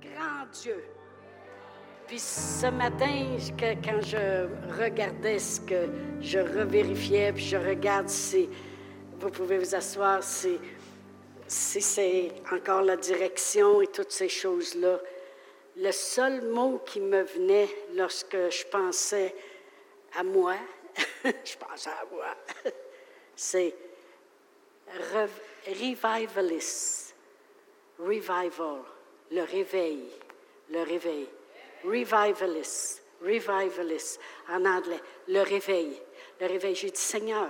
grand Dieu. Puis ce matin, quand je regardais ce que je revérifiais, puis je regarde si vous pouvez vous asseoir, si, si c'est encore la direction et toutes ces choses-là, le seul mot qui me venait lorsque je pensais à moi, je pensais à moi, c'est revivalist, revival, le réveil, le réveil, revivalist, revivalist en anglais, le réveil, le réveil. J'ai dit Seigneur,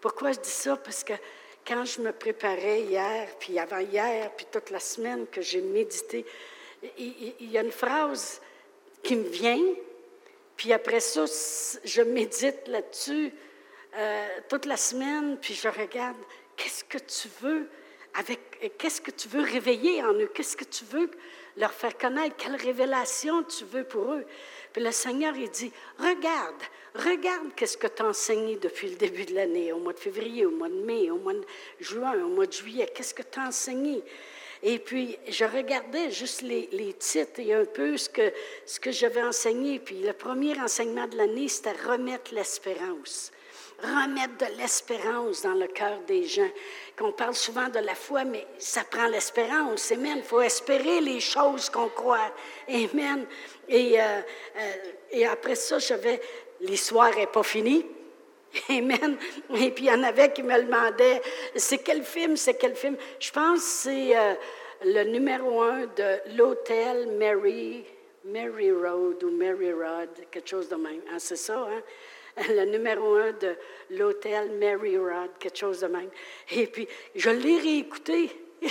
pourquoi je dis ça? Parce que quand je me préparais hier, puis avant-hier, puis toute la semaine que j'ai médité, il, y a une phrase qui me vient, puis après ça, je médite là-dessus euh, toute la semaine, puis je regarde qu'est-ce que tu veux avec, qu'est-ce que tu veux réveiller en eux, qu'est-ce que tu veux leur faire connaître, quelle révélation tu veux pour eux? Puis le Seigneur, il dit, regarde, regarde qu'est-ce que tu as enseigné depuis le début de l'année, au mois de février, au mois de mai, au mois de juin, au mois de juillet, qu'est-ce que tu as enseigné? Et puis, je regardais juste les, les, titres et un peu ce que, ce que j'avais enseigné. Puis, le premier enseignement de l'année, c'était remettre l'espérance. Remettre de l'espérance dans le cœur des gens. Qu'on parle souvent de la foi, mais ça prend l'espérance. Amen. Il faut espérer les choses qu'on croit. Amen. Et, euh, euh, après ça, j'avais l'histoire n'est pas finie. Amen. Et puis il y en avait qui me demandaient, c'est quel film, c'est quel film? Je pense que c'est euh, le numéro un de l'hôtel Mary, Mary Road ou Mary Rod, quelque chose de même. Ah, c'est ça, hein? Le numéro un de l'hôtel Mary Rod, quelque chose de même. Et puis, je l'ai réécouté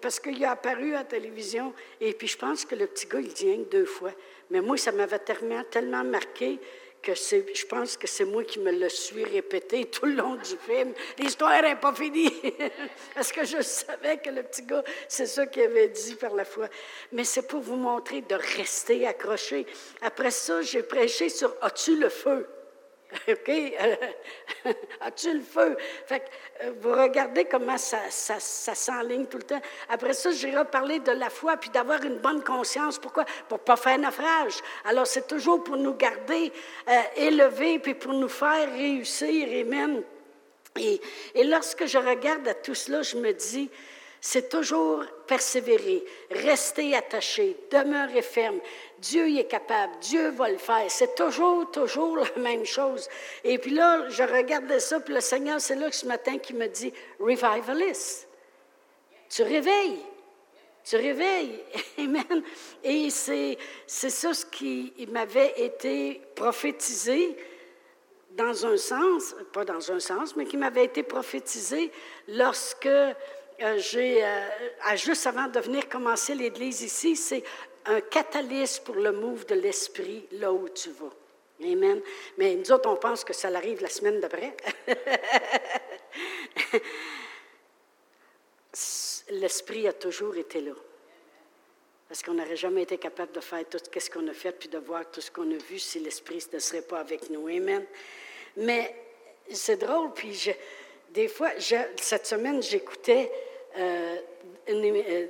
parce qu'il a apparu à la télévision. Et puis, je pense que le petit gars, il vient deux fois. Mais moi, ça m'avait tellement, tellement marqué que je pense que c'est moi qui me le suis répété tout le long du film. L'histoire n'est pas finie. Parce que je savais que le petit gars, c'est ça qu'il avait dit par la foi. Mais c'est pour vous montrer de rester accroché. Après ça, j'ai prêché sur As-tu le feu? OK? As-tu le feu? Fait que, euh, vous regardez comment ça, ça, s'enligne tout le temps. Après ça, j'irai parler de la foi puis d'avoir une bonne conscience. Pourquoi? Pour ne pas faire naufrage. Alors, c'est toujours pour nous garder euh, élevés puis pour nous faire réussir. Amen. Et, et lorsque je regarde à tout cela, je me dis, c'est toujours persévérer, rester attaché, demeurer ferme. Dieu y est capable, Dieu va le faire. C'est toujours, toujours la même chose. Et puis là, je regardais ça, puis le Seigneur, c'est là que ce matin qui me dit, revivalist. Tu réveilles. Tu réveilles. Amen. Et c'est, c'est ça ce qui m'avait été prophétisé dans un sens, pas dans un sens, mais qui m'avait été prophétisé lorsque j'ai, euh, juste avant de venir commencer l'Église ici, c'est un catalyse pour le move de l'Esprit là où tu vas. Amen. Mais nous autres, on pense que ça arrive la semaine d'après. L'Esprit a toujours été là. Parce qu'on n'aurait jamais été capable de faire tout ce qu'on a fait puis de voir tout ce qu'on a vu si l'Esprit ne serait pas avec nous. Amen. Mais c'est drôle, puis des fois, cette semaine, j'écoutais euh, euh,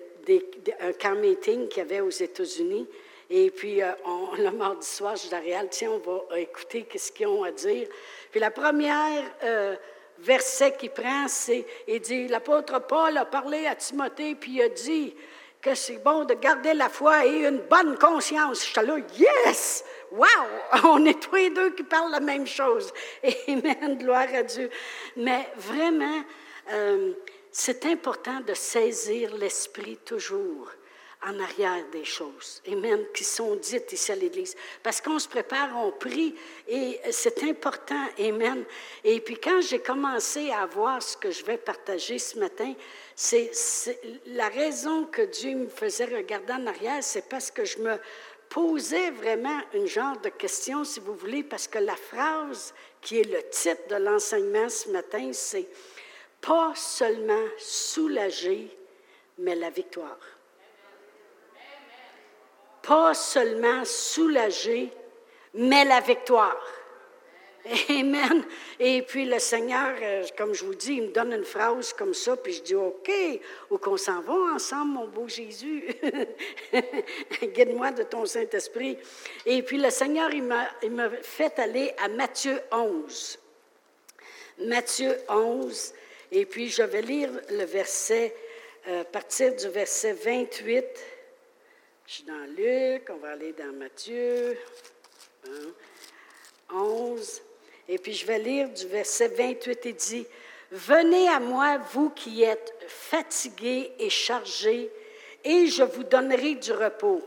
un camp meeting qu'il y avait aux États-Unis. Et puis, euh, le mardi soir, je dis à tiens, on va écouter ce qu'ils ont à dire. Puis la première verset qu'il prend, c'est, il dit, l'apôtre Paul a parlé à Timothée, puis il a dit que c'est bon de garder la foi et une bonne conscience. J'étais là, yes! Wow! On est tous les deux qui parlent la même chose. Amen, gloire à Dieu. Mais vraiment, c'est important de saisir l'esprit toujours en arrière des choses, et même qui sont dites ici à l'Église. Parce qu'on se prépare, on prie, et c'est important, Amen. Et puis quand j'ai commencé à voir ce que je vais partager ce matin, c'est la raison que Dieu me faisait regarder en arrière, c'est parce que je me posais vraiment une genre de question, si vous voulez, parce que la phrase qui est le titre de l'enseignement ce matin, c'est pas seulement soulager, mais la victoire. Pas seulement soulager, mais la victoire. Amen. Et puis le Seigneur, euh, comme je vous dis, il me donne une phrase comme ça, puis je dis OK, où qu'on s'en va ensemble, mon beau Jésus? Guide-moi de ton Saint-Esprit. Et puis le Seigneur, il m'a fait aller à Matthieu 11. Matthieu 11. Et puis je vais lire le verset, euh, partir du verset 28. Je suis dans Luc, on va aller dans Matthieu 11. Et puis je vais lire du verset 28 et dit, Venez à moi, vous qui êtes fatigués et chargés, et je vous donnerai du repos.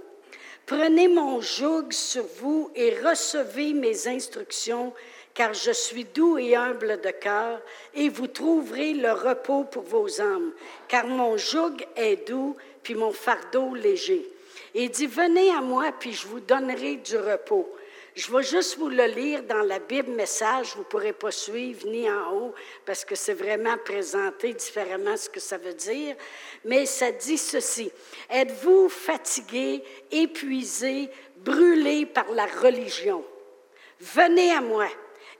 Prenez mon joug sur vous et recevez mes instructions, car je suis doux et humble de cœur, et vous trouverez le repos pour vos âmes, car mon joug est doux, puis mon fardeau léger. Et il dit, venez à moi, puis je vous donnerai du repos. Je vais juste vous le lire dans la Bible message. Vous ne pourrez pas suivre ni en haut parce que c'est vraiment présenté différemment ce que ça veut dire. Mais ça dit ceci. Êtes-vous fatigué, épuisé, brûlé par la religion? Venez à moi.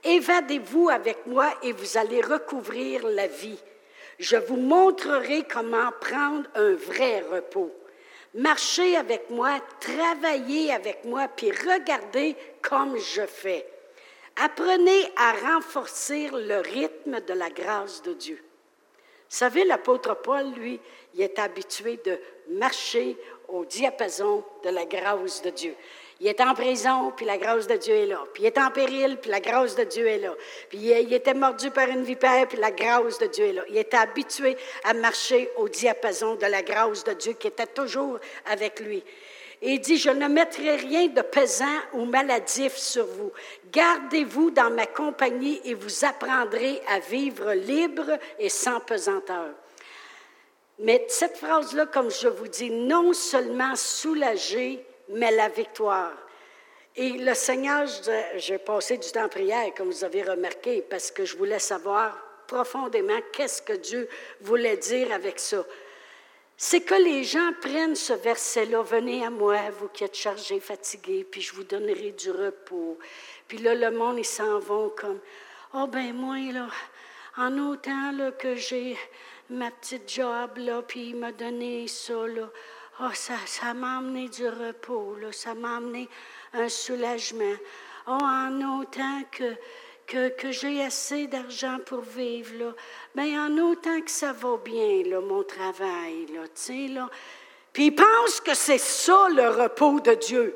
Évadez-vous avec moi et vous allez recouvrir la vie. Je vous montrerai comment prendre un vrai repos. Marchez avec moi, travaillez avec moi, puis regardez comme je fais. Apprenez à renforcer le rythme de la grâce de Dieu. Vous savez, l'apôtre Paul, lui, il est habitué de marcher au diapason de la grâce de Dieu. Il est en prison, puis la grâce de Dieu est là. Puis il est en péril, puis la grâce de Dieu est là. Puis il était mordu par une vipère, puis la grâce de Dieu est là. Il était habitué à marcher au diapason de la grâce de Dieu qui était toujours avec lui. Et il dit, je ne mettrai rien de pesant ou maladif sur vous. Gardez-vous dans ma compagnie et vous apprendrez à vivre libre et sans pesanteur. Mais cette phrase-là, comme je vous dis, non seulement soulager, mais la victoire. Et le Seigneur, j'ai passé du temps en prière, comme vous avez remarqué, parce que je voulais savoir profondément qu'est-ce que Dieu voulait dire avec ça. C'est que les gens prennent ce verset-là, venez à moi, vous qui êtes chargés, fatigués, puis je vous donnerai du repos. Puis là, le monde, ils s'en vont comme, oh ben moi, là, en autant que j'ai ma petite job, là, puis il m'a donné ça, là, Oh, ça, ça m'a amené du repos, ça m'a amené un soulagement. Oh, en autant que, que, j'ai assez d'argent pour vivre, là, bien, en autant que ça va bien, là, mon travail, là, tu là. Puis il pense que c'est ça le repos de Dieu.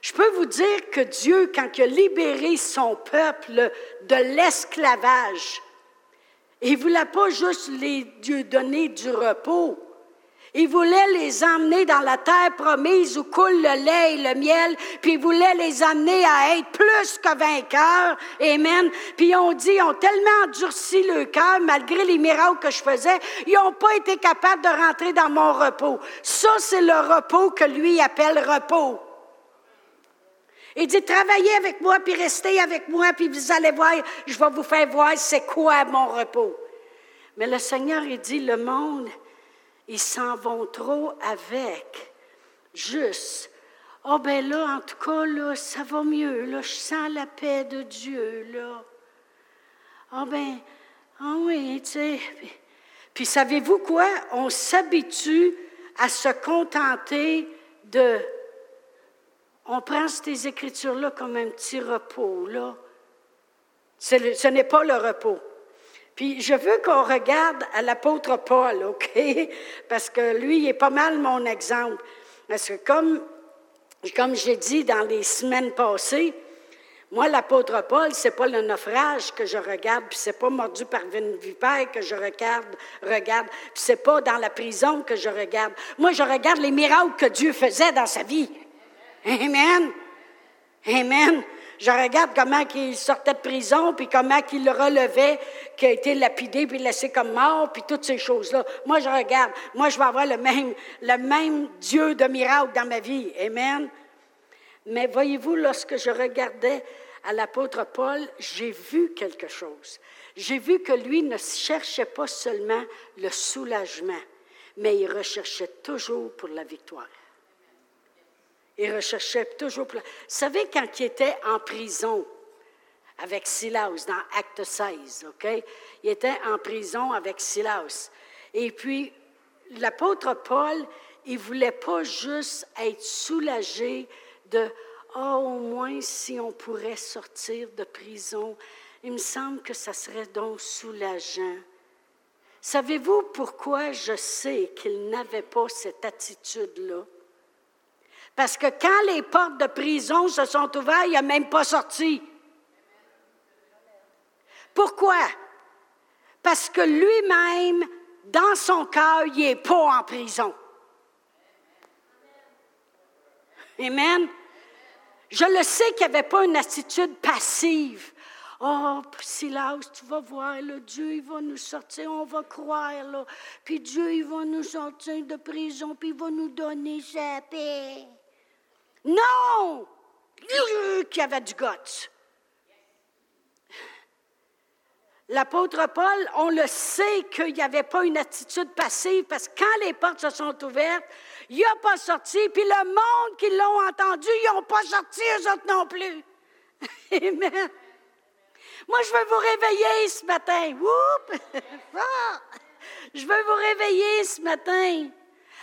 Je peux vous dire que Dieu, quand il a libéré son peuple de l'esclavage, il ne voulait pas juste les donner du repos. Il voulait les emmener dans la terre promise où coule le lait et le miel, puis il voulait les amener à être plus que vainqueurs. Amen. Puis on dit, ils ont tellement endurci le cœur, malgré les miracles que je faisais, ils n'ont pas été capables de rentrer dans mon repos. Ça, c'est le repos que lui appelle repos. Il dit, travaillez avec moi, puis restez avec moi, puis vous allez voir, je vais vous faire voir c'est quoi mon repos. Mais le Seigneur, il dit, le monde, ils s'en vont trop avec juste. Oh ben là, en tout cas, ça va mieux, là, je sens la paix de Dieu, là. oh ben, ah oui, tu. Puis, savez-vous quoi? On s'habitue à se contenter de... On prend ces écritures-là comme un petit repos, ce n'est pas le repos. Puis je veux qu'on regarde à l'apôtre Paul, OK? Parce que lui, il est pas mal mon exemple. Parce que comme, comme j'ai dit dans les semaines passées, moi, l'apôtre Paul, c'est pas le naufrage que je regarde, puis c'est pas mordu par une vipère que je regarde, regarde, puis c'est pas dans la prison que je regarde. Moi, je regarde les miracles que Dieu faisait dans sa vie. Amen. Amen. Je regarde comment il sortait de prison, puis comment il le relevait, qui a été lapidé, puis laissé comme mort, puis toutes ces choses-là. Moi, je regarde. Moi, je vais avoir le même, le même Dieu de miracle dans ma vie. Amen. Mais voyez-vous, lorsque je regardais à l'apôtre Paul, j'ai vu quelque chose. J'ai vu que lui ne cherchait pas seulement le soulagement, mais il recherchait toujours pour la victoire. Il recherchait toujours. Vous savez, quand il était en prison, avec Silas dans Acte 16, OK? Il était en prison avec Silas. Et puis, l'apôtre Paul, il voulait pas juste être soulagé de oh, au moins si on pourrait sortir de prison. Il me semble que ça serait donc soulageant. Savez-vous pourquoi je sais qu'il n'avait pas cette attitude-là? Parce que quand les portes de prison se sont ouvertes, il n'a même pas sorti. Pourquoi? Parce que lui-même, dans son cœur, il n'est pas en prison. Amen. Je le sais qu'il n'y avait pas une attitude passive. Oh, Silas, tu vas voir, le Dieu, il va nous sortir, on va croire, là. Puis Dieu, il va nous sortir de prison, puis il va nous donner sa paix. Non! Qui avait du guts. L'apôtre Paul, on le sait qu'il n'y avait pas une attitude passive parce que quand les portes se sont ouvertes, il n'a pas sorti, puis le monde qui l'ont entendu, ils n'ont pas sorti eux autres non plus. Amen. Moi, je veux vous réveiller ce matin. Je veux vous réveiller ce matin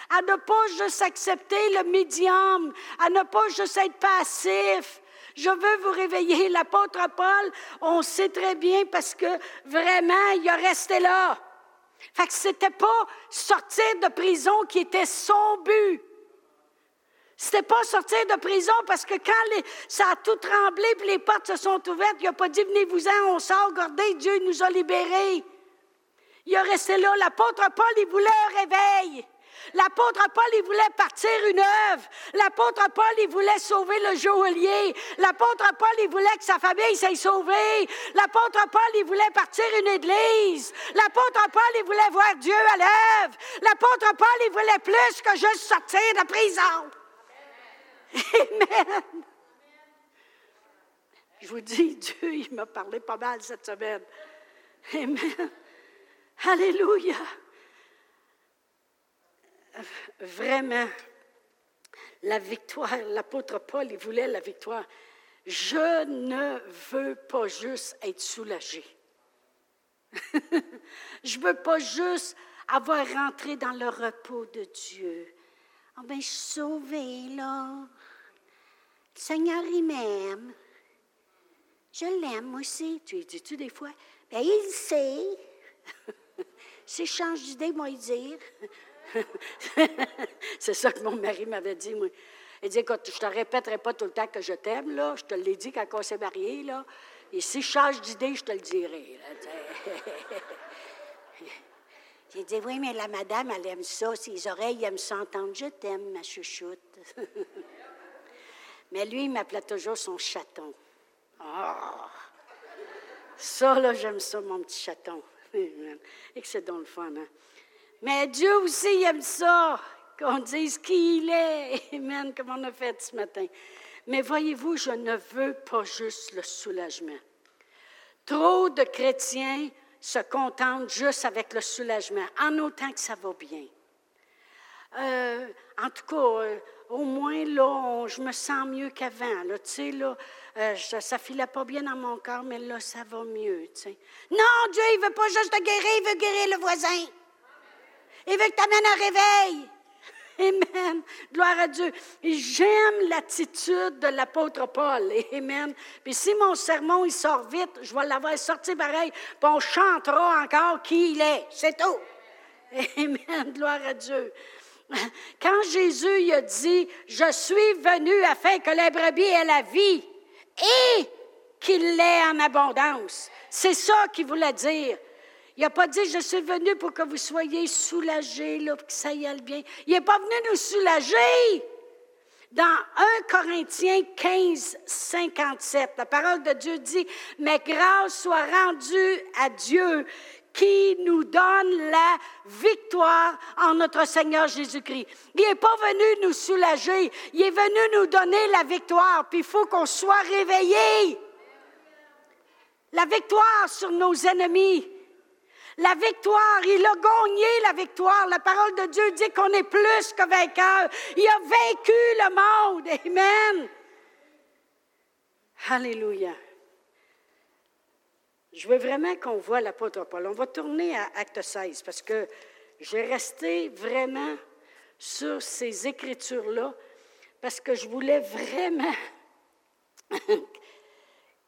à ne pas juste accepter le médium, à ne pas juste être passif. Je veux vous réveiller. L'apôtre Paul, on sait très bien parce que vraiment, il a resté là. Fait que c'était pas sortir de prison qui était son but. C'était pas sortir de prison parce que quand ça a tout tremblé puis les portes se sont ouvertes, il n'a pas dit venez-vous-en, on sort, regardez, Dieu nous a libérés. Il a resté là. L'apôtre Paul, il voulait un réveil. L'apôtre Paul, il voulait partir une œuvre. L'apôtre Paul, il voulait sauver le joaillier. L'apôtre Paul, il voulait que sa famille s'aille sauvée. L'apôtre Paul, il voulait partir une église. L'apôtre Paul, il voulait voir Dieu à l'œuvre. L'apôtre Paul, il voulait plus que juste sortir de prison. Amen. Je vous dis, Dieu, il m'a parlé pas mal cette semaine. Amen. Alléluia vraiment la victoire. L'apôtre Paul, il voulait la victoire. Je ne veux pas juste être soulagé. je veux pas juste avoir rentré dans le repos de Dieu. Ah ben, je suis sauvée, là. Le Seigneur, il m'aime. Je l'aime aussi. Tu dis-tu des fois? Ben, il sait. S'il change d'idée, moi, il dire. c'est ça que mon mari m'avait dit, moi. Il dit, écoute, je te répéterai pas tout le temps que je t'aime, là. Je te l'ai dit quand on s'est mariés, là. Et si je change d'idée, je te le dirai. J'ai dit, oui, mais la madame, elle aime ça. Ses oreilles aiment s'entendre. Je t'aime, ma chouchoute. mais lui, il m'appelait toujours son chaton. Ah! Ça, là, j'aime ça, mon petit chaton. Et que c'est dans le fun, hein? Mais Dieu aussi aime ça, qu'on dise qui il est. Amen, comme on a fait ce matin. Mais voyez-vous, je ne veux pas juste le soulagement. Trop de chrétiens se contentent juste avec le soulagement, en autant que ça va bien. Euh, en tout cas, euh, au moins, là, je me sens mieux qu'avant. tu sais, là, euh, ça ne filait pas bien dans mon corps, mais là, ça va mieux. Non, Dieu, il ne veut pas juste te guérir, il veut guérir le voisin. Il veut que tu amènes un réveil. Amen. Gloire à Dieu. J'aime l'attitude de l'apôtre Paul. Amen. Puis si mon sermon, il sort vite, je vais l'avoir sorti pareil, puis on chantera encore qui il est. C'est tout. Amen. Gloire à Dieu. Quand Jésus a dit, je suis venu afin que les brebis aient la vie et qu'il l'ait en abondance. C'est ça qu'il voulait dire. Il n'a pas dit, je suis venu pour que vous soyez soulagés, là, pour que ça y aille bien. Il n'est pas venu nous soulager. Dans 1 Corinthiens 15, 57, la parole de Dieu dit, mais grâce soit rendue à Dieu qui nous donne la victoire en notre Seigneur Jésus-Christ. Il n'est pas venu nous soulager, il est venu nous donner la victoire, puis il faut qu'on soit réveillés. La victoire sur nos ennemis. La victoire, il a gagné la victoire. La parole de Dieu dit qu'on est plus que vainqueur. Il a vaincu le monde. Amen. Alléluia. je veux vraiment qu'on voit l'apôtre Paul. On va tourner à Acte 16 parce que j'ai resté vraiment sur ces écritures-là parce que je voulais vraiment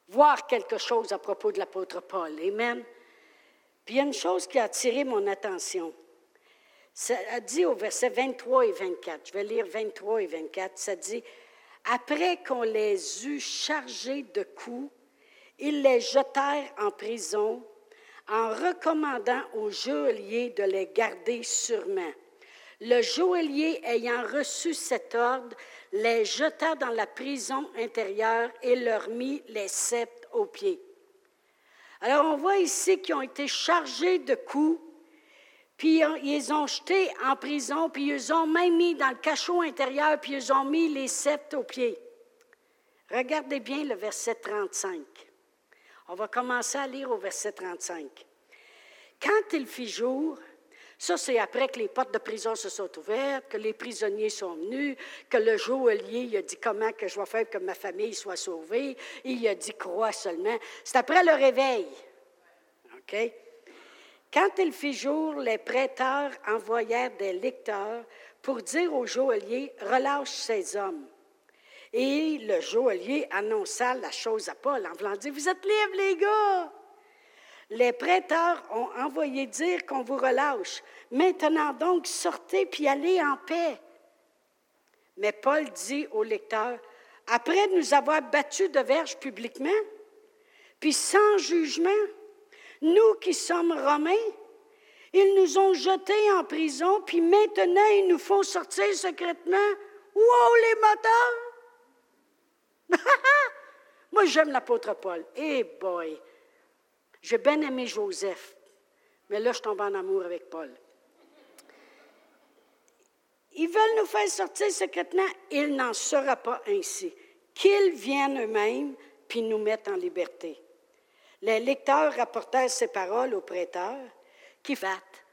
voir quelque chose à propos de l'apôtre Paul. Amen. Puis il y a une chose qui a attiré mon attention. Ça dit au verset 23 et 24, je vais lire 23 et 24, ça dit, Après qu'on les eut chargés de coups, ils les jetèrent en prison en recommandant au geôlier de les garder sûrement. Le geôlier ayant reçu cet ordre, les jeta dans la prison intérieure et leur mit les sceptres aux pieds. Alors on voit ici qu'ils ont été chargés de coups, puis ils ont jetés en prison, puis ils ont même mis dans le cachot intérieur, puis ils ont mis les sceptres aux pieds. Regardez bien le verset 35. On va commencer à lire au verset 35. Quand il fit jour, ça, c'est après que les portes de prison se sont ouvertes, que les prisonniers sont venus, que le il a dit comment que je vais faire que ma famille soit sauvée. Il a dit crois seulement. C'est après le réveil. OK? Quand il fit jour, les prêteurs envoyèrent des lecteurs pour dire au geôlier relâche ces hommes. Et le geôlier annonça la chose à Paul en voulant dire Vous êtes libres, les gars les prêteurs ont envoyé dire qu'on vous relâche. Maintenant donc, sortez puis allez en paix. Mais Paul dit au lecteur, après nous avoir battus de verge publiquement, puis sans jugement, nous qui sommes romains, ils nous ont jetés en prison, puis maintenant ils nous font sortir secrètement. Wow, les moteurs! Moi, j'aime l'apôtre Paul. Eh boy! J'ai bien aimé Joseph, mais là, je tombe en amour avec Paul. Ils veulent nous faire sortir secrètement. Il n'en sera pas ainsi. Qu'ils viennent eux-mêmes puis nous mettent en liberté. Les lecteurs rapportèrent ces paroles aux prêteurs qui battent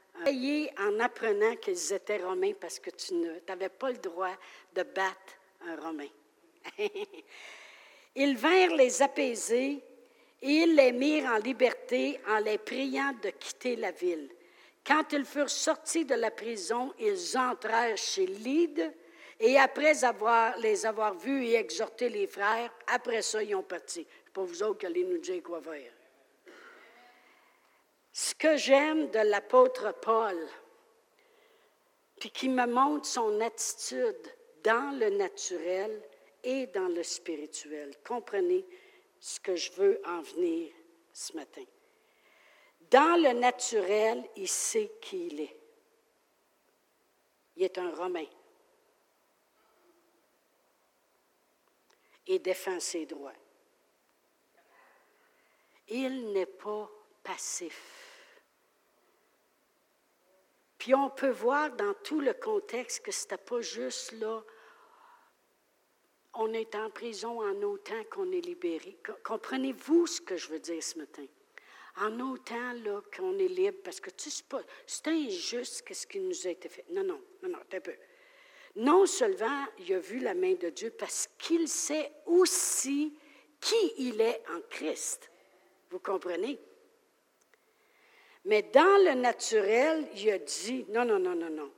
en apprenant qu'ils étaient romains parce que tu n'avais pas le droit de battre un romain. Ils vinrent les apaiser ils les mirent en liberté en les priant de quitter la ville. Quand ils furent sortis de la prison, ils entrèrent chez Lyde et après avoir, les avoir vus et exhorté les frères, après ça, ils ont parti. Pas vous autres qui allez nous dire quoi faire. Ce que j'aime de l'apôtre Paul, puis qui me montre son attitude dans le naturel et dans le spirituel. Comprenez, ce que je veux en venir ce matin. Dans le naturel, il sait qui il est. Il est un Romain. Il défend ses droits. Il n'est pas passif. Puis on peut voir dans tout le contexte que ce n'était pas juste là, on est en prison en autant qu'on est libéré. Comprenez-vous ce que je veux dire ce matin? En autant qu'on est libre, parce que tu sais c'est injuste ce qui nous a été fait. Non, non, non, non, un peu. Non seulement il a vu la main de Dieu, parce qu'il sait aussi qui il est en Christ. Vous comprenez? Mais dans le naturel, il a dit, non, non, non, non, non,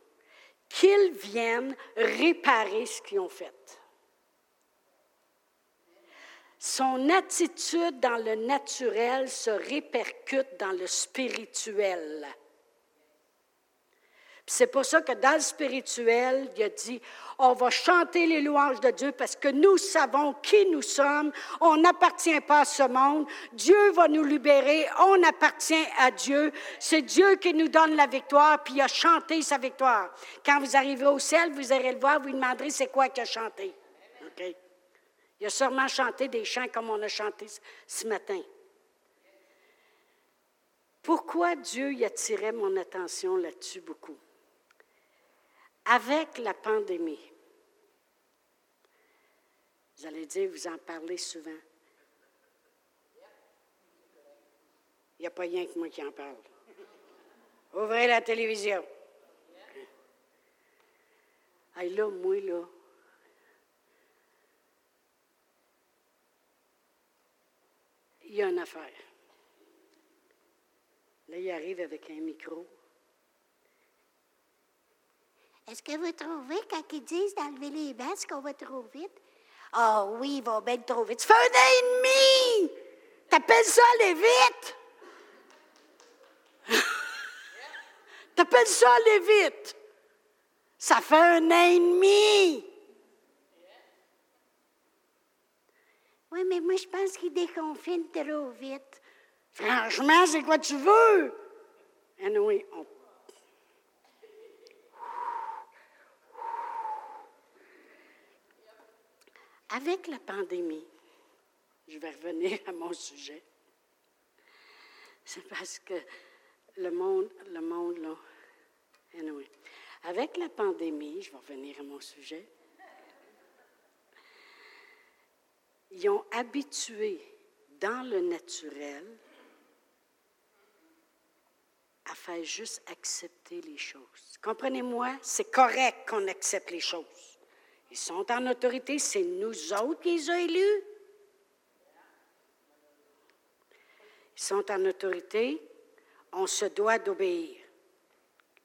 qu'ils viennent réparer ce qu'ils ont fait. Son attitude dans le naturel se répercute dans le spirituel. C'est pour ça que dans le spirituel, il a dit, on va chanter les louanges de Dieu parce que nous savons qui nous sommes. On n'appartient pas à ce monde. Dieu va nous libérer. On appartient à Dieu. C'est Dieu qui nous donne la victoire, puis il a chanté sa victoire. Quand vous arriverez au ciel, vous allez le voir, vous lui demanderez c'est quoi qu'il a chanté? Il a sûrement chanté des chants comme on a chanté ce matin. Pourquoi Dieu y attirait mon attention là-dessus beaucoup? Avec la pandémie, vous allez dire, vous en parlez souvent. Il n'y a pas rien que moi qui en parle. Ouvrez la télévision. Ah, là, moi, là, il y a une affaire. Là, il arrive avec un micro. Est-ce que vous trouvez, quand ils disent d'enlever les masques, qu'on va trop vite? Ah oui, ils vont bien trop vite. Ça fait un an et demi! T'appelles ça aller vite? T'appelles ça aller vite? Ça fait un an et demi! Oui, mais moi, je pense qu'ils déconfinent trop vite. Franchement, c'est quoi tu veux? Anyway, on Avec la pandémie, je vais revenir à mon sujet. C'est parce que le monde, le monde, là. Anyway. Avec la pandémie, je vais revenir à mon sujet. Ils ont habitué dans le naturel à faire juste accepter les choses. Comprenez-moi, c'est correct qu'on accepte les choses. Ils sont en autorité, c'est nous autres qui les avons élus. Ils sont en autorité, on se doit d'obéir.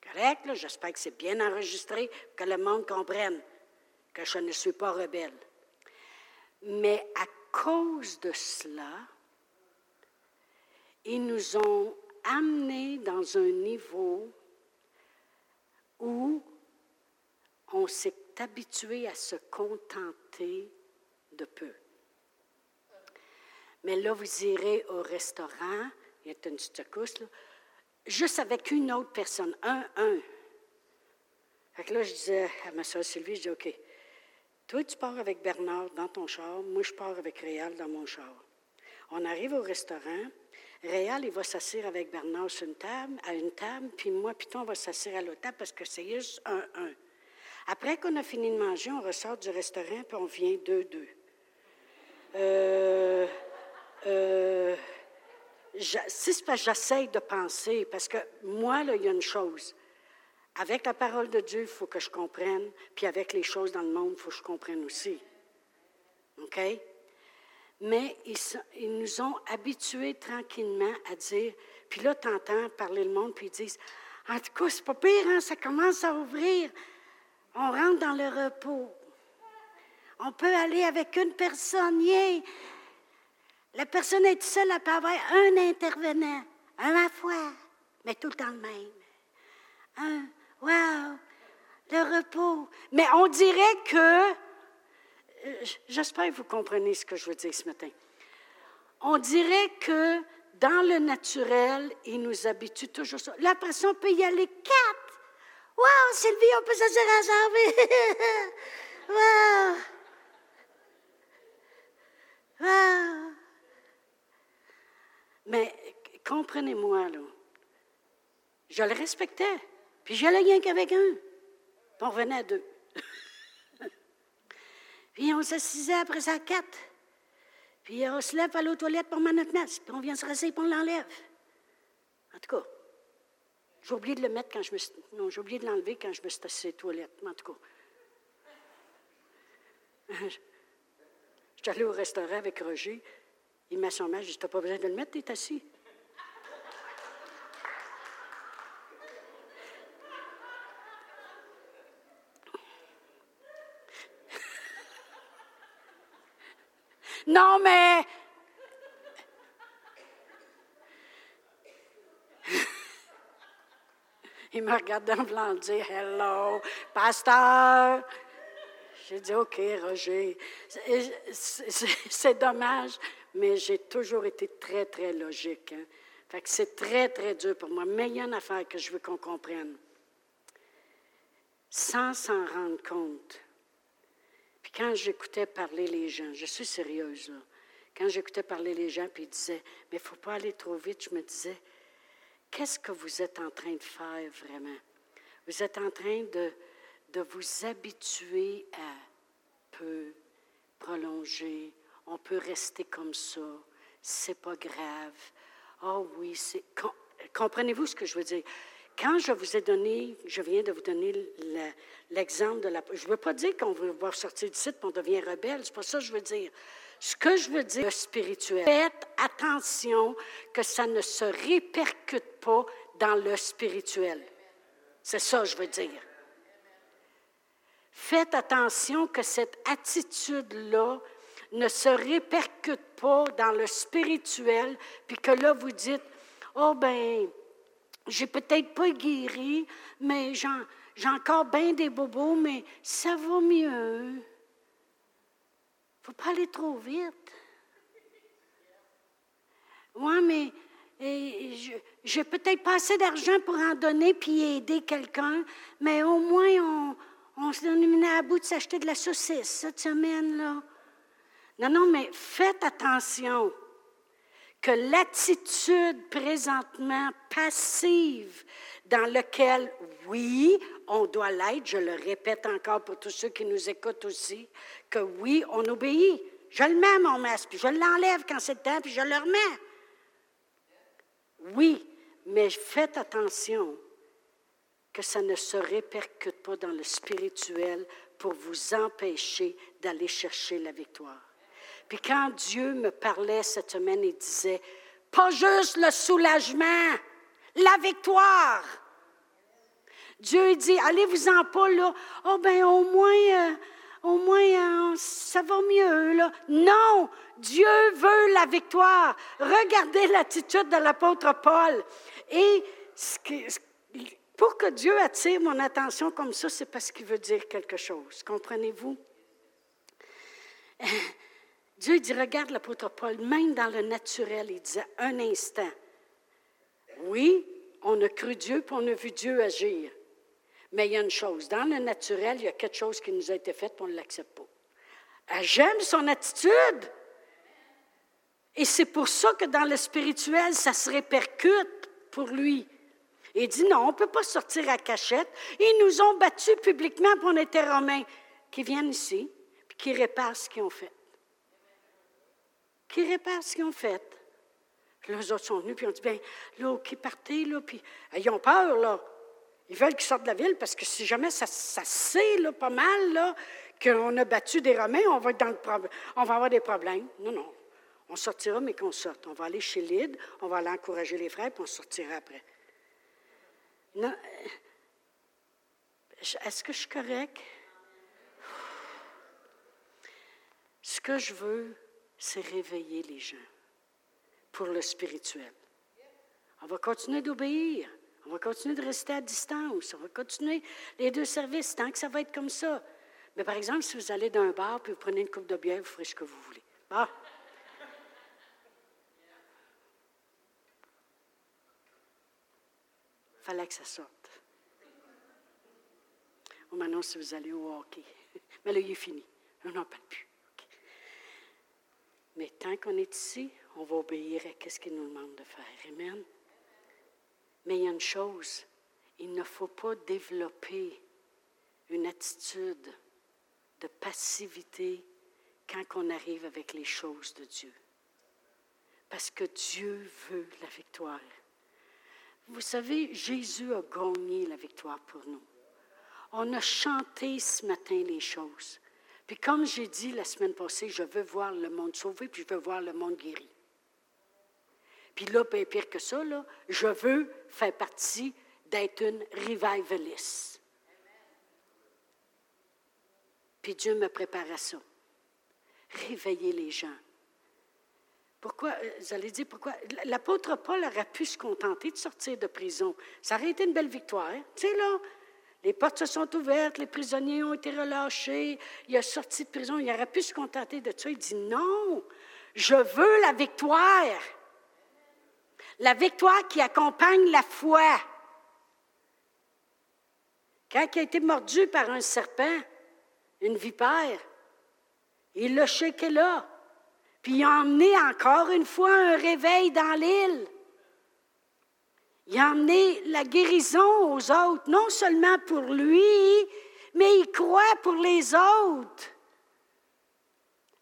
Correct? J'espère que c'est bien enregistré, que le monde comprenne que je ne suis pas rebelle. Mais à cause de cela, ils nous ont amenés dans un niveau où on s'est habitué à se contenter de peu. Mais là, vous irez au restaurant, il y a une petite secousse, là, juste avec une autre personne, un, un. Fait que là, je disais à ma soeur Sylvie, je dis, OK, toi, tu pars avec Bernard dans ton char, moi, je pars avec Réal dans mon char. On arrive au restaurant, Réal, il va s'asseoir avec Bernard sur une table, à une table, puis moi, puis toi, on va s'asseoir à l'autre table parce que c'est juste un, un. Après qu'on a fini de manger, on ressort du restaurant, puis on vient deux, deux. Euh, euh, c'est parce que j'essaye de penser, parce que moi, là, il y a une chose. Avec la parole de Dieu, il faut que je comprenne, puis avec les choses dans le monde, il faut que je comprenne aussi. OK? Mais ils, nous ont habitués tranquillement à dire, puis là, tu entends parler le monde, puis ils disent, en tout cas, c'est pas pire, hein, ça commence à ouvrir. On rentre dans le repos. On peut aller avec une personne. La personne est seule, elle peut avoir un intervenant, un à fois, mais tout le temps le même. Un, wow, le repos. Mais on dirait que, euh, j'espère que vous comprenez ce que je veux dire ce matin. On dirait que dans le naturel, il nous habitue toujours ça. La personne peut y aller quatre. Wow, Sylvie, on peut s'asseoir ensemble. wow. Wow. Mais comprenez-moi, là. Je le respectais. Puis j'allais rien qu'avec un. Puis on revenait à deux. puis on s'assisait après ça à quatre. Puis on se lève à l'eau toilette pour notre Puis on vient se rasser puis on l'enlève. En tout cas, j'ai oublié de le mettre quand je me suis... Non, j'ai oublié de l'enlever quand je me suis assis aux toilettes, en tout cas. Allée au restaurant avec Roger. Il m'a son match. Je t'as pas besoin de le mettre, t'es assis. Non, mais Il me regarde dans le dit Hello, pasteur. J'ai dit OK, Roger. C'est dommage, mais j'ai toujours été très, très logique. Hein. Fait que c'est très, très dur pour moi. Mais il y a une affaire que je veux qu'on comprenne. Sans s'en rendre compte. Quand j'écoutais parler les gens, je suis sérieuse là. Quand j'écoutais parler les gens, puis ils disaient, mais il ne faut pas aller trop vite, je me disais, qu'est-ce que vous êtes en train de faire vraiment? Vous êtes en train de, de vous habituer à peu, prolonger, on peut rester comme ça, c'est pas grave. Oh oui, c'est. Comprenez-vous ce que je veux dire? Quand je vous ai donné, je viens de vous donner l'exemple de la... Je ne veux pas dire qu'on va sortir du site et on devient rebelle, c'est pas ça que je veux dire. Ce que je veux dire, le spirituel. Faites attention que ça ne se répercute pas dans le spirituel. C'est ça que je veux dire. Faites attention que cette attitude-là ne se répercute pas dans le spirituel, puis que là, vous dites, oh ben, j'ai peut-être pas guéri, mais j'ai encore bien des bobos, mais ça va mieux. faut pas aller trop vite. Oui, mais je n'ai peut-être pas assez d'argent pour en donner puis aider quelqu'un, mais au moins on, on se donne à bout de s'acheter de la saucisse cette semaine-là. Non, non, mais faites attention que l'attitude présentement passive dans laquelle, oui, on doit l'être, je le répète encore pour tous ceux qui nous écoutent aussi, que oui, on obéit. Je le mets, mon masque, je l'enlève quand c'est le temps, puis je le remets. Oui, mais faites attention que ça ne se répercute pas dans le spirituel pour vous empêcher d'aller chercher la victoire. Puis quand Dieu me parlait cette semaine, il disait, pas juste le soulagement, la victoire. Dieu dit, allez-vous-en pas là. Oh ben au moins, euh, au moins, euh, ça va mieux là. Non, Dieu veut la victoire. Regardez l'attitude de l'apôtre Paul. Et pour que Dieu attire mon attention comme ça, c'est parce qu'il veut dire quelque chose. Comprenez-vous? Dieu dit, regarde l'apôtre Paul, même dans le naturel, il disait, un instant. Oui, on a cru Dieu, puis on a vu Dieu agir. Mais il y a une chose, dans le naturel, il y a quelque chose qui nous a été fait, puis on ne l'accepte pas. Ah, j'aime son attitude. Et c'est pour ça que dans le spirituel, ça se répercute pour lui. Il dit non, on ne peut pas sortir à cachette. Ils nous ont battus publiquement, puis on était romains. Qui viennent ici, puis qui réparent ce qu'ils ont fait qui réparent ce qu'ils ont fait. Puis là, les autres sont venus, puis ont dit, bien, là, qui partez, là, puis ils ont peur, là. Ils veulent qu'ils sortent de la ville parce que si jamais ça, sait, là, pas mal, là, qu'on a battu des Romains, on va, être dans le on va avoir des problèmes. Non, non. On sortira, mais qu'on sorte. On va aller chez Lyd, on va aller encourager les frères, puis on sortira après. Non. Est-ce que je suis correct? Ce que je veux, c'est réveiller les gens pour le spirituel. On va continuer d'obéir. On va continuer de rester à distance. On va continuer les deux services tant que ça va être comme ça. Mais par exemple, si vous allez dans un bar puis vous prenez une coupe de bière, vous ferez ce que vous voulez. Ah! fallait que ça sorte. Ou maintenant, si vous allez au hockey. Mais là, il est fini. On n'en parle plus. Mais tant qu'on est ici, on va obéir à ce qu'il nous demande de faire. Amen. Mais il y a une chose, il ne faut pas développer une attitude de passivité quand on arrive avec les choses de Dieu. Parce que Dieu veut la victoire. Vous savez, Jésus a gagné la victoire pour nous. On a chanté ce matin les choses. Puis comme j'ai dit la semaine passée, je veux voir le monde sauvé, puis je veux voir le monde guéri. Puis là, bien pire que ça, je veux faire partie d'être une revivaliste. Puis Dieu me prépare à ça. Réveiller les gens. Pourquoi, euh, vous allez dire pourquoi? L'apôtre Paul aurait pu se contenter de sortir de prison. Ça aurait été une belle victoire. Tu sais, là, les portes se sont ouvertes, les prisonniers ont été relâchés, il a sorti de prison, il aurait pu se contenter de ça. Il dit non, je veux la victoire. La victoire qui accompagne la foi. Quand il a été mordu par un serpent, une vipère, il l'a shaké là. Puis il a emmené encore une fois un réveil dans l'île. Il a emmené la guérison aux autres, non seulement pour lui, mais il croit pour les autres.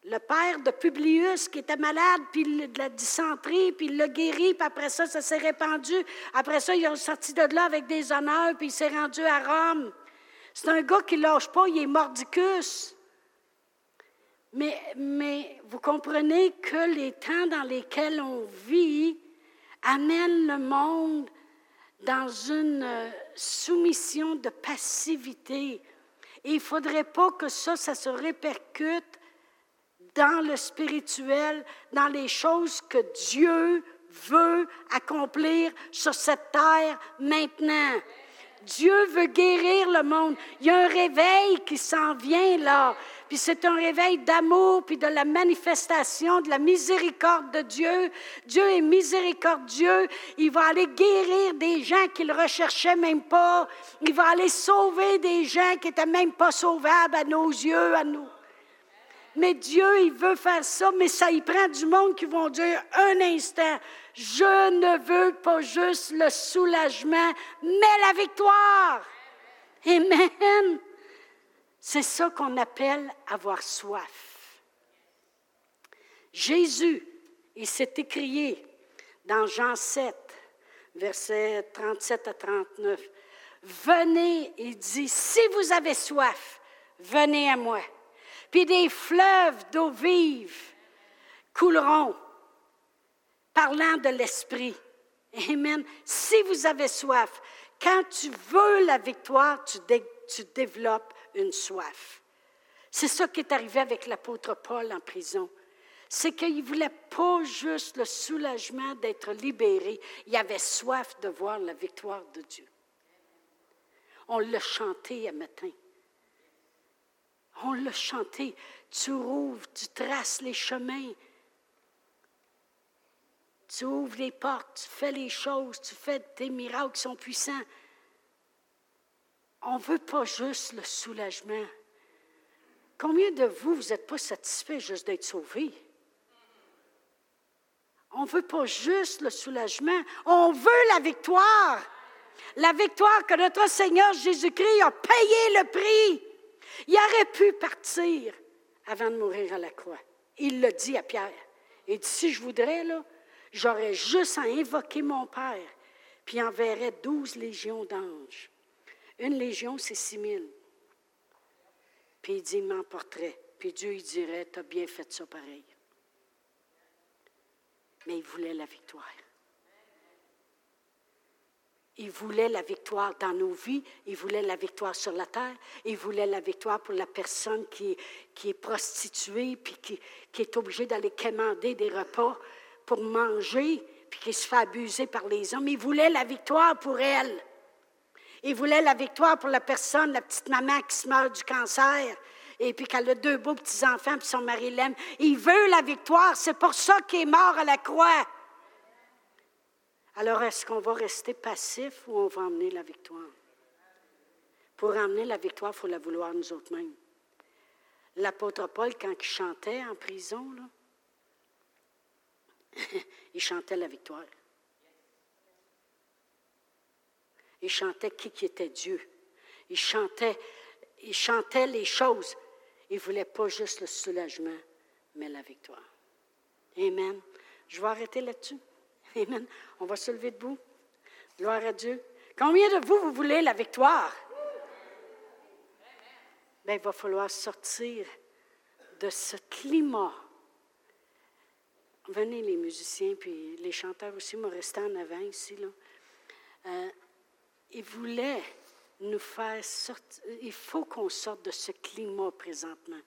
le père de Publius qui était malade, puis de la dysenterie, puis il l'a guéri, puis après ça, ça s'est répandu. Après ça, ils ont sorti de là avec des honneurs, puis il s'est rendu à Rome. C'est un gars qui ne lâche pas, il est mordicus. Mais, mais vous comprenez que les temps dans lesquels on vit amènent le monde dans une euh, soumission de passivité. Et il ne faudrait pas que ça, ça se répercute dans le spirituel, dans les choses que Dieu veut accomplir sur cette terre maintenant. Dieu veut guérir le monde. Il y a un réveil qui s'en vient là. Puis c'est un réveil d'amour, puis de la manifestation de la miséricorde de Dieu. Dieu est miséricordieux. Il va aller guérir des gens qu'il recherchait même pas. Il va aller sauver des gens qui n'étaient même pas sauvables à nos yeux, à nous. Mais Dieu, il veut faire ça, mais ça y prend du monde qui vont dire un instant, je ne veux pas juste le soulagement, mais la victoire. Amen. C'est ça qu'on appelle avoir soif. Jésus, il s'est écrié dans Jean 7, versets 37 à 39. Venez, il dit, si vous avez soif, venez à moi. Puis des fleuves d'eau vive couleront, parlant de l'Esprit. Amen. Si vous avez soif, quand tu veux la victoire, tu, tu développes une soif. C'est ça qui est arrivé avec l'apôtre Paul en prison. C'est qu'il ne voulait pas juste le soulagement d'être libéré, il avait soif de voir la victoire de Dieu. On l'a chanté à matin. On l'a chanté. Tu rouvres, tu traces les chemins. Tu ouvres les portes, tu fais les choses, tu fais tes miracles qui sont puissants. On ne veut pas juste le soulagement. Combien de vous, vous n'êtes pas satisfait juste d'être sauvé? On ne veut pas juste le soulagement, on veut la victoire. La victoire que notre Seigneur Jésus-Christ a payé le prix. Il aurait pu partir avant de mourir à la croix. Il le dit à Pierre. Il dit, si je voudrais, là, j'aurais juste à invoquer mon Père, puis enverrait douze légions d'anges. Une légion, c'est six mille. Puis il dit, il m'emporterait. Puis Dieu, il dirait, tu as bien fait ça pareil. Mais il voulait la victoire. Il voulait la victoire dans nos vies, il voulait la victoire sur la terre, il voulait la victoire pour la personne qui, qui est prostituée, puis qui, qui est obligée d'aller commander des repas pour manger, puis qui se fait abuser par les hommes. Il voulait la victoire pour elle. Il voulait la victoire pour la personne, la petite maman qui se meurt du cancer, et puis qu'elle a deux beaux petits-enfants, puis son mari l'aime. Il veut la victoire, c'est pour ça qu'il est mort à la croix. Alors, est-ce qu'on va rester passif ou on va emmener la victoire? Pour emmener la victoire, il faut la vouloir nous autres mêmes. L'apôtre Paul, quand il chantait en prison, il chantait la victoire. Il chantait qui, était Dieu. Il chantait, il chantait les choses. Il ne voulait pas juste le soulagement, mais la victoire. Amen. Je vais arrêter là-dessus. Amen. On va se lever debout. Gloire à Dieu. Combien de vous, vous voulez la victoire? Bien, il va falloir sortir de ce climat. Venez les musiciens, puis les chanteurs aussi, moi, rester en avant ici. Euh, il voulait nous faire sortir. Il faut qu'on sorte de ce climat présentement.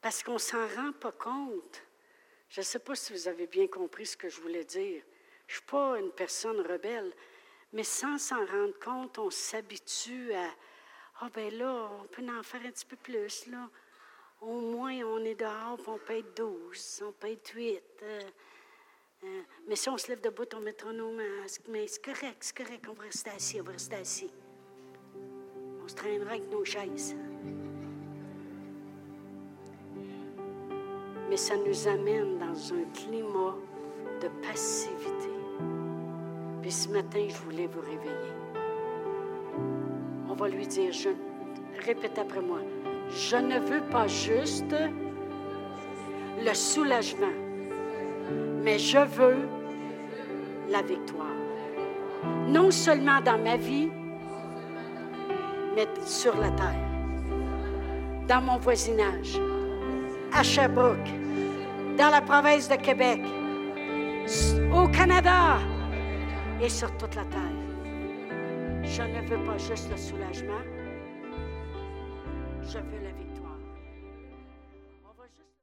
Parce qu'on ne s'en rend pas compte. Je ne sais pas si vous avez bien compris ce que je voulais dire. Je ne suis pas une personne rebelle, mais sans s'en rendre compte, on s'habitue à Ah, ben là, on peut en faire un petit peu plus, là. Au moins, on est dehors, on peut être 12, on peut être 8. Euh, mais si on se lève debout, on mettra nos masques. Mais c'est correct, c'est correct, on va rester assis, on va rester assis. On se traînera avec nos chaises. Mais ça nous amène dans un climat de passivité. Puis ce matin, je voulais vous réveiller. On va lui dire, je, répète après moi, je ne veux pas juste le soulagement, mais je veux la victoire. Non seulement dans ma vie, mais sur la terre, dans mon voisinage, à Sherbrooke, dans la province de Québec, au Canada et sur toute la terre. Je ne veux pas juste le soulagement, je veux la victoire.